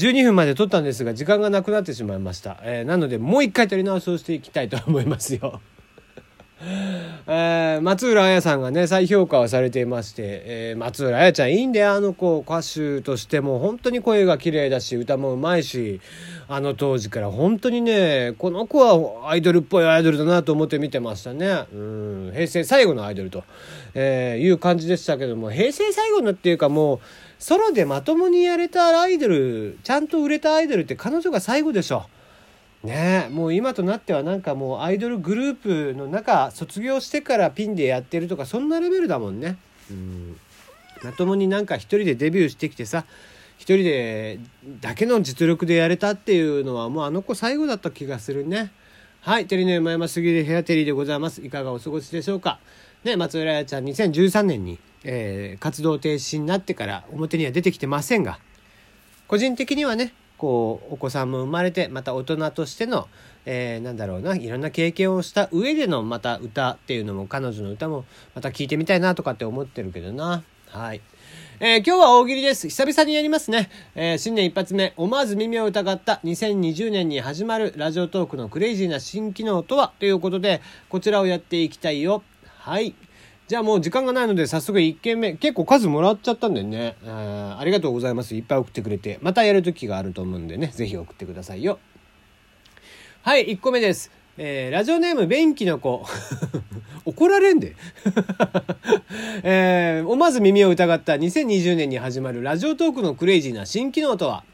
12分まで撮ったんですが時間がなくなってしまいました、えー、なのでもう一回撮り直しをしていきたいと思いますよ。えー、松浦彩さんがね再評価をされていまして、えー、松浦彩ちゃんいいんだよあの子。歌手としても本当に声が綺麗だし歌もうまいしあの当時から本当にねこの子はアイドルっぽいアイドルだなと思って見てましたね。うん。平成最後のアイドルと、えー、いう感じでしたけども平成最後のっていうかもうソロでまともにやれたアイドルちゃんと売れたアイドルって彼女が最後でしょ。ねもう今となってはなんかもうアイドルグループの中卒業してからピンでやってるとかそんなレベルだもんね。うんまともになんか一人でデビューしてきてさ一人でだけの実力でやれたっていうのはもうあの子最後だった気がするね。はい、テレネーム山杉でヘアテリーでございます。いかがお過ごしでしょうか。ね、松浦彩ちゃん2013年に、えー、活動停止になってから表には出てきてませんが、個人的にはね、こうお子さんも生まれてまた大人としての、えー、なんだろうないろんな経験をした上でのまた歌っていうのも彼女の歌もまた聴いてみたいなとかって思ってるけどなはい。えー、今日は大喜利です。久々にやりますね。えー、新年一発目、思わず耳を疑った2020年に始まるラジオトークのクレイジーな新機能とは？ということで、こちらをやっていきたいよ。はい。じゃあもう時間がないので早速1件目結構数もらっちゃったんでね。あありがとうございます。いっぱい送ってくれて。またやる時があると思うんでね。是非送ってくださいよ。はい1個目です。えー、ラジオネーム便器の子。怒られんで、えー、思わず耳を疑った。2020年に始まるラジオトークのクレイジーな新機能とは？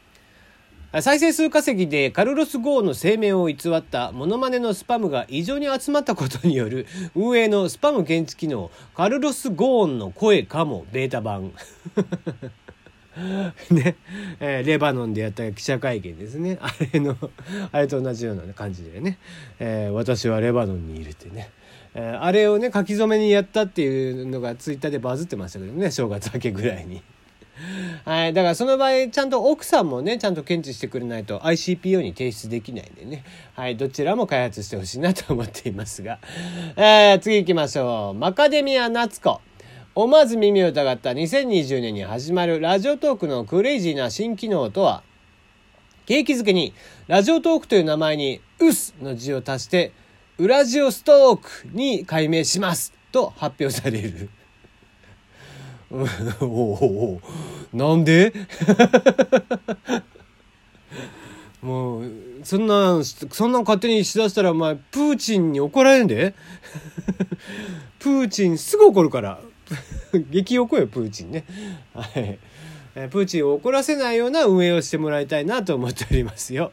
再生数稼ぎでカルロス・ゴーンの声明を偽ったモノマネのスパムが異常に集まったことによる 運営のスパム検知機能カルロス・ゴーンの声かもベータ版。ね、えー、レバノンでやった記者会見ですね。あれのあれと同じような感じでね、えー、私はレバノンにいるってね、えー、あれをね書き初めにやったっていうのがツイッターでバズってましたけどね正月明けぐらいに。はい。だからその場合、ちゃんと奥さんもね、ちゃんと検知してくれないと ICPO に提出できないんでね。はい。どちらも開発してほしいなと思っていますが。えー、次行きましょう。マカデミア夏子。思わず耳を疑った2020年に始まるラジオトークのクレイジーな新機能とは、景気づけに、ラジオトークという名前に、ウスの字を足して、ウラジオストークに改名しますと発表される。おおなんで？もうそんなそんな勝手にしだしたらお前プーチンに怒られんで？プーチンすぐ怒るから。激怒よプーチンね。はい。プーチンを怒らせないような運営をしてもらいたいなと思っておりますよ。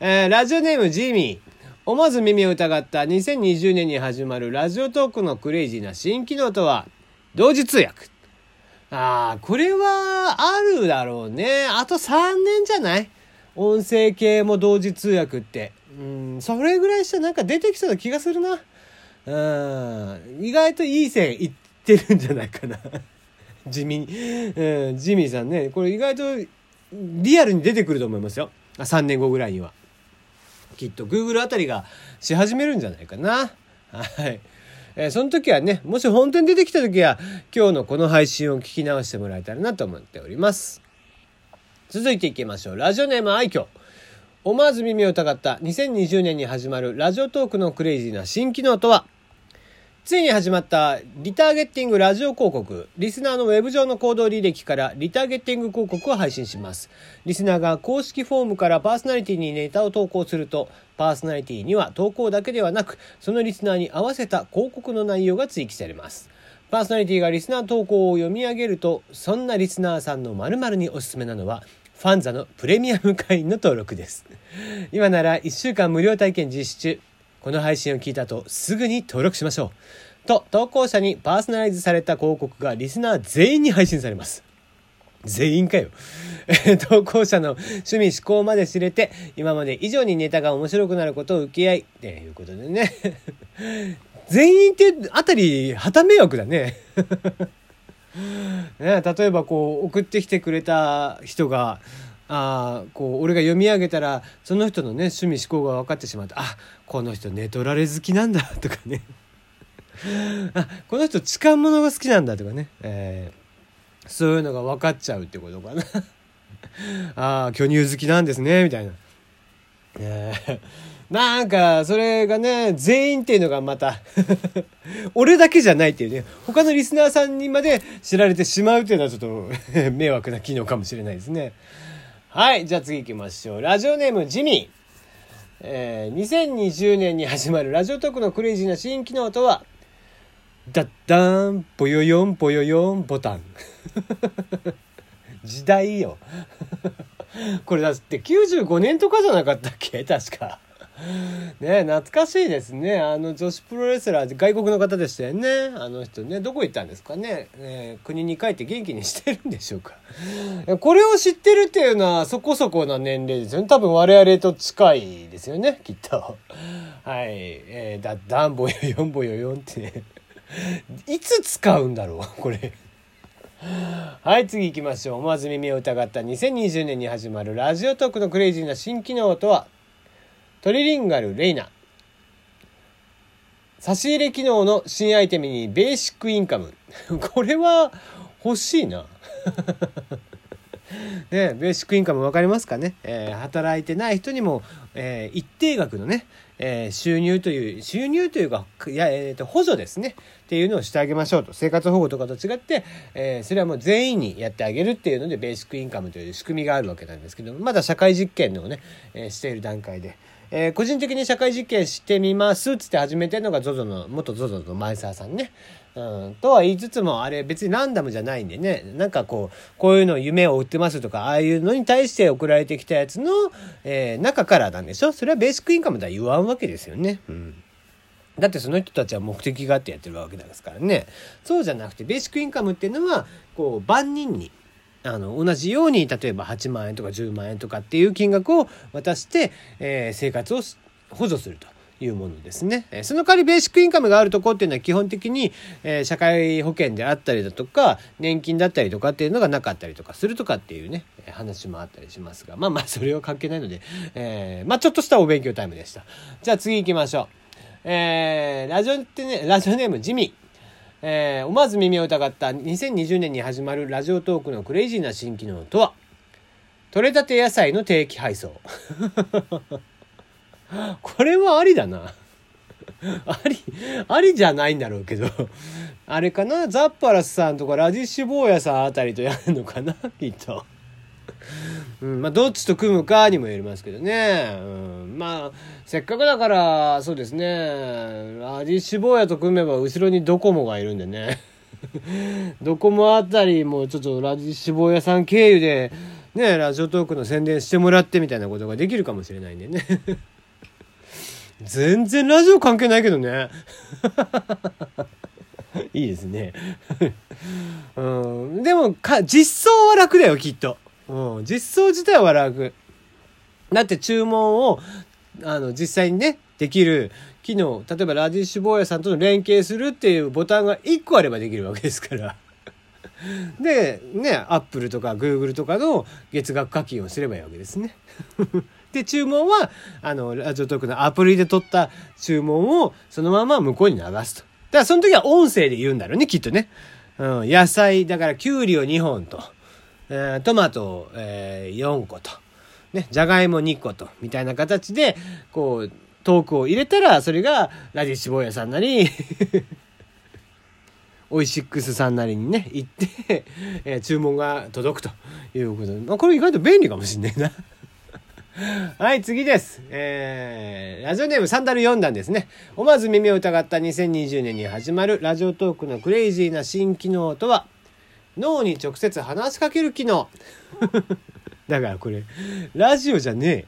えー、ラジオネームジミー。思わず耳を疑った2020年に始まるラジオトークのクレイジーな新機能とは、同時通訳。ああ、これはあるだろうね。あと3年じゃない？音声系も同時通訳って。うん、それぐらいしたらなんか出てきそうな気がするな。うん、意外といい線いってるんじゃないかな。地味に。うん、ジミーさんね、これ意外とリアルに出てくると思いますよ。3年後ぐらいには。きっと Google あたりがし始めるんじゃないかな。はい。えー、その時はね、もし本当に出てきた時は、今日のこの配信を聞き直してもらえたらなと思っております。続いていきましょう。ラジオネーム愛嬌。思わず耳を疑った2020年に始まるラジオトークのクレイジーな新機能とは？ついに始まったリターゲッティングラジオ広告。リスナーのウェブ上の行動履歴からリターゲッティング広告を配信します。リスナーが公式フォームからパーソナリティにネタを投稿すると、パーソナリティには投稿だけではなく、そのリスナーに合わせた広告の内容が追記されます。パーソナリティがリスナー投稿を読み上げると、そんなリスナーさんの〇〇におすすめなのは、ファンザのプレミアム会員の登録です。今なら1週間無料体験実施中。この配信を聞いた後、すぐに登録しましょう。と、投稿者にパーソナライズされた広告がリスナー全員に配信されます。全員かよ。投稿者の趣味思考まで知れて、今まで以上にネタが面白くなることを受け合い、ということでね。全員ってあたり、旗迷惑だね。ね例えばこう、送ってきてくれた人が、あこう俺が読み上げたらその人のね趣味思考が分かってしまってあこの人寝取られ好きなんだ とかねあこの人痴漢者が好きなんだとかね、えー、そういうのが分かっちゃうってことかな ああ、巨乳好きなんですね、みたいな。えーなんか、それがね、全員っていうのがまた 俺だけじゃないっていうね、他のリスナーさんにまで知られてしまうっていうのはちょっと迷惑な機能かもしれないですね。はい、じゃあ次行きましょう。ラジオネームジミー。えー、2020年に始まるラジオトークのクレイジーな新機能とは、ダッダーン、ぽよよん、ぽよよん、ボタン。時代よ。これだって95年とかじゃなかったっけ？確か。ね懐かしいですね。あの女子プロレスラー、外国の方でしたよね。あの人ね、どこ行ったんですかね。え、国に帰って元気にしてるんでしょうか。これを知ってるっていうのはそこそこな年齢ですよね。多分我々と近いですよね、きっと。はい。えー、だ、ダンボヨヨンボヨヨンってね。いつ使うんだろう、これ。はい、次行きましょう。思わず耳を疑った2020年に始まるラジオトークのクレイジーな新機能とはトリリンガルレイナ。差し入れ機能の新アイテムにベーシックインカム。これは欲しいな。ね、ベーシックインカム分かりますかね、えー、働いてない人にも、えー、一定額のね、えー、収入という収入というかいや、えーと、補助ですねっていうのをしてあげましょうと生活保護とかと違って、えそれはもう全員にやってあげるっていうのでベーシックインカムという仕組みがあるわけなんですけどまだ社会実験のね、えしている段階で。えー、個人的に社会実験してみますっつって始めてるのが ZOZO の、元 ZOZO の前澤さんね。うん、とは言いつつも、あれ別にランダムじゃないんでね、なんかこう、こういうの夢を売ってますとか、ああいうのに対して送られてきたやつの、えー、中からなんでしょ？それはベーシックインカムとは言わんわけですよね。うん。だってその人たちは目的があってやってるわけですからね。そうじゃなくて、ベーシックインカムっていうのは、こう、万人に、あの同じように例えば8万円とか10万円とかっていう金額を渡して、えー、生活を補助すると。いうものですね。その代わりベーシックインカムがあるとこっていうのは基本的に、えー、社会保険であったりだとか年金だったりとかっていうのがなかったりとかするとかっていうね話もあったりしますがまあまあそれは関係ないので、えー、まあちょっとしたお勉強タイムでした。じゃあ次行きましょう。えー、ラジオってねラジオネームジミー。えー、思わず耳を疑った2020年に始まるラジオトークのクレイジーな新機能とは？取れたて野菜の定期配送。これはありだな。ありありじゃないんだろうけど。あれかな？ザッパラスさんとかラディッシュ坊やさんあたりとやるのかな？きっと。うん、まあどっちと組むかにもよりますけどね、うん、まあせっかくだからそうですね。ラディッシュ坊やと組めば後ろにドコモがいるんでね。ドコモあたりもちょっとラディッシュ坊やさん経由でねラジオトークの宣伝してもらってみたいなことができるかもしれないんでね。全然ラジオ関係ないけどね。いいですね。うん、でもか実装は楽だよきっと。うん、実装自体は楽。だって注文を、あの、実際にね、できる機能、例えばラディッシュ坊やさんとの連携するっていうボタンが1個あればできるわけですから。で、ね、アップルとかグーグルとかの月額課金をすればいいわけですね。で、注文は、あの、ラジオトークのアプリで取った注文をそのまま向こうに流すと。だからその時は音声で言うんだろうね、きっとね。うん、野菜、だからきゅうりを2本と。えー、トマト、えー、4個と、ね、じゃがいも2個と、みたいな形で、こう、トークを入れたら、それが、ラディッシュ坊やさんなり オイシックスさんなりにね、行って、えー、注文が届くということで、まあ、これ意外と便利かもしんないな はい、次です。えー、ラジオネームサンダル4段ですね。思わず耳を疑った2020年に始まるラジオトークのクレイジーな新機能とは、脳に直接話しかける機能。だからこれラジオじゃね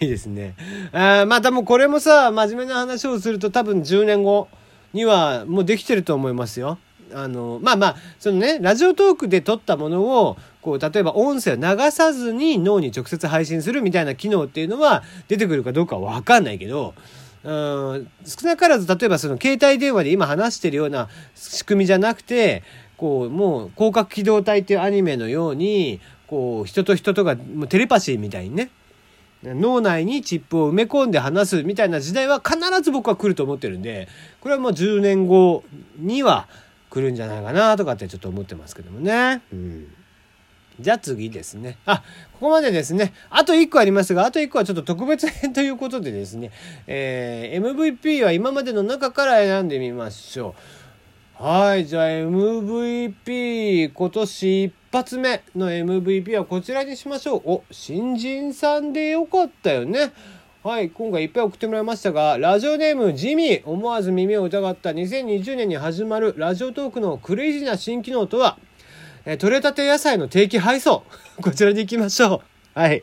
え。いいですね。あまたもうこれもさ真面目な話をすると多分10年後にはもうできてると思いますよ。あのまあまあそのねラジオトークで撮ったものをこう例えば音声を流さずに脳に直接配信するみたいな機能っていうのは出てくるかどうかは分かんないけど少なからず例えばその携帯電話で今話してるような仕組みじゃなくてこうもう広角機動隊っていうアニメのようにこう人と人とがもうテレパシーみたいにね。脳内にチップを埋め込んで話すみたいな時代は必ず僕は来ると思ってるんでこれはもう10年後には来るんじゃないかなとかってちょっと思ってますけどもね。うん。じゃあ次ですね。あ、ここまでですね。あと1個ありますが、あと1個はちょっと特別編ということでですね、えー、MVP は今までの中から選んでみましょう。はい、じゃあ MVP、今年一発目の MVP はこちらにしましょう。お、新人さんでよかったよね。はい、今回いっぱい送ってもらいましたが、ラジオネームジミー、思わず耳を疑った2020年に始まるラジオトークのクレイジーな新機能とは、えー、取れたて野菜の定期配送。こちらでいきましょう。はい。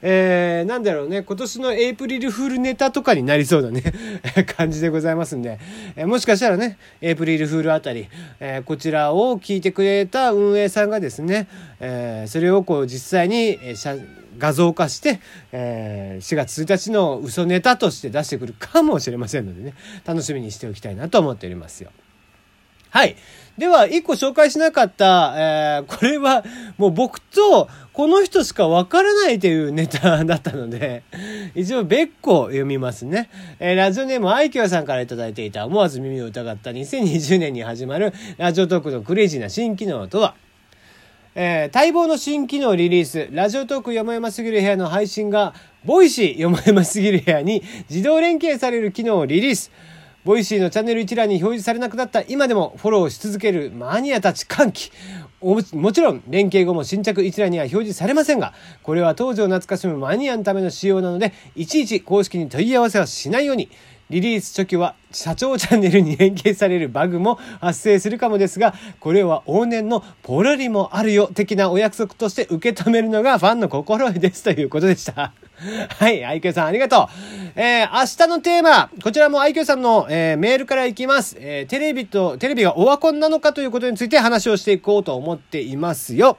えー、なんだろうね、今年のエイプリルフールネタとかになりそうなね 感じでございますんで、えー、もしかしたらね、エイプリルフールあたり、えー、こちらを聞いてくれた運営さんがですね、えー、それをこう実際に、えー、画像化して、えー、4月1日の嘘ネタとして出してくるかもしれませんのでね、楽しみにしておきたいなと思っておりますよ。はい。では、一個紹介しなかった、えー、これは、もう僕と、この人しかわからないというネタだったので、一応別個読みますね。えー、ラジオネームアイキョさんから頂いていた思わず耳を疑った2020年に始まるラジオトークのクレイジーな新機能とは、えー、待望の新機能リリース、ラジオトークよもやますぎる部屋の配信が、ボイシーよもやますぎる部屋に自動連携される機能をリリース。ボイシーのチャンネル一覧に表示されなくなった今でもフォローし続けるマニアたち歓喜。もちろん、連携後も新着一覧には表示されませんが、これは当時を懐かしむマニアのための仕様なので、いちいち公式に問い合わせはしないように、リリース初期は社長チャンネルに連携されるバグも発生するかもですが、これは往年のポロリもあるよ的なお約束として受け止めるのがファンの心得ですということでした。はい、愛嬌さんありがとう。えー、明日のテーマ、こちらも愛嬌さんの、えー、メールからいきます。えー、テレビと、テレビがオワコンなのかということについて話をしていこうと思っていますよ。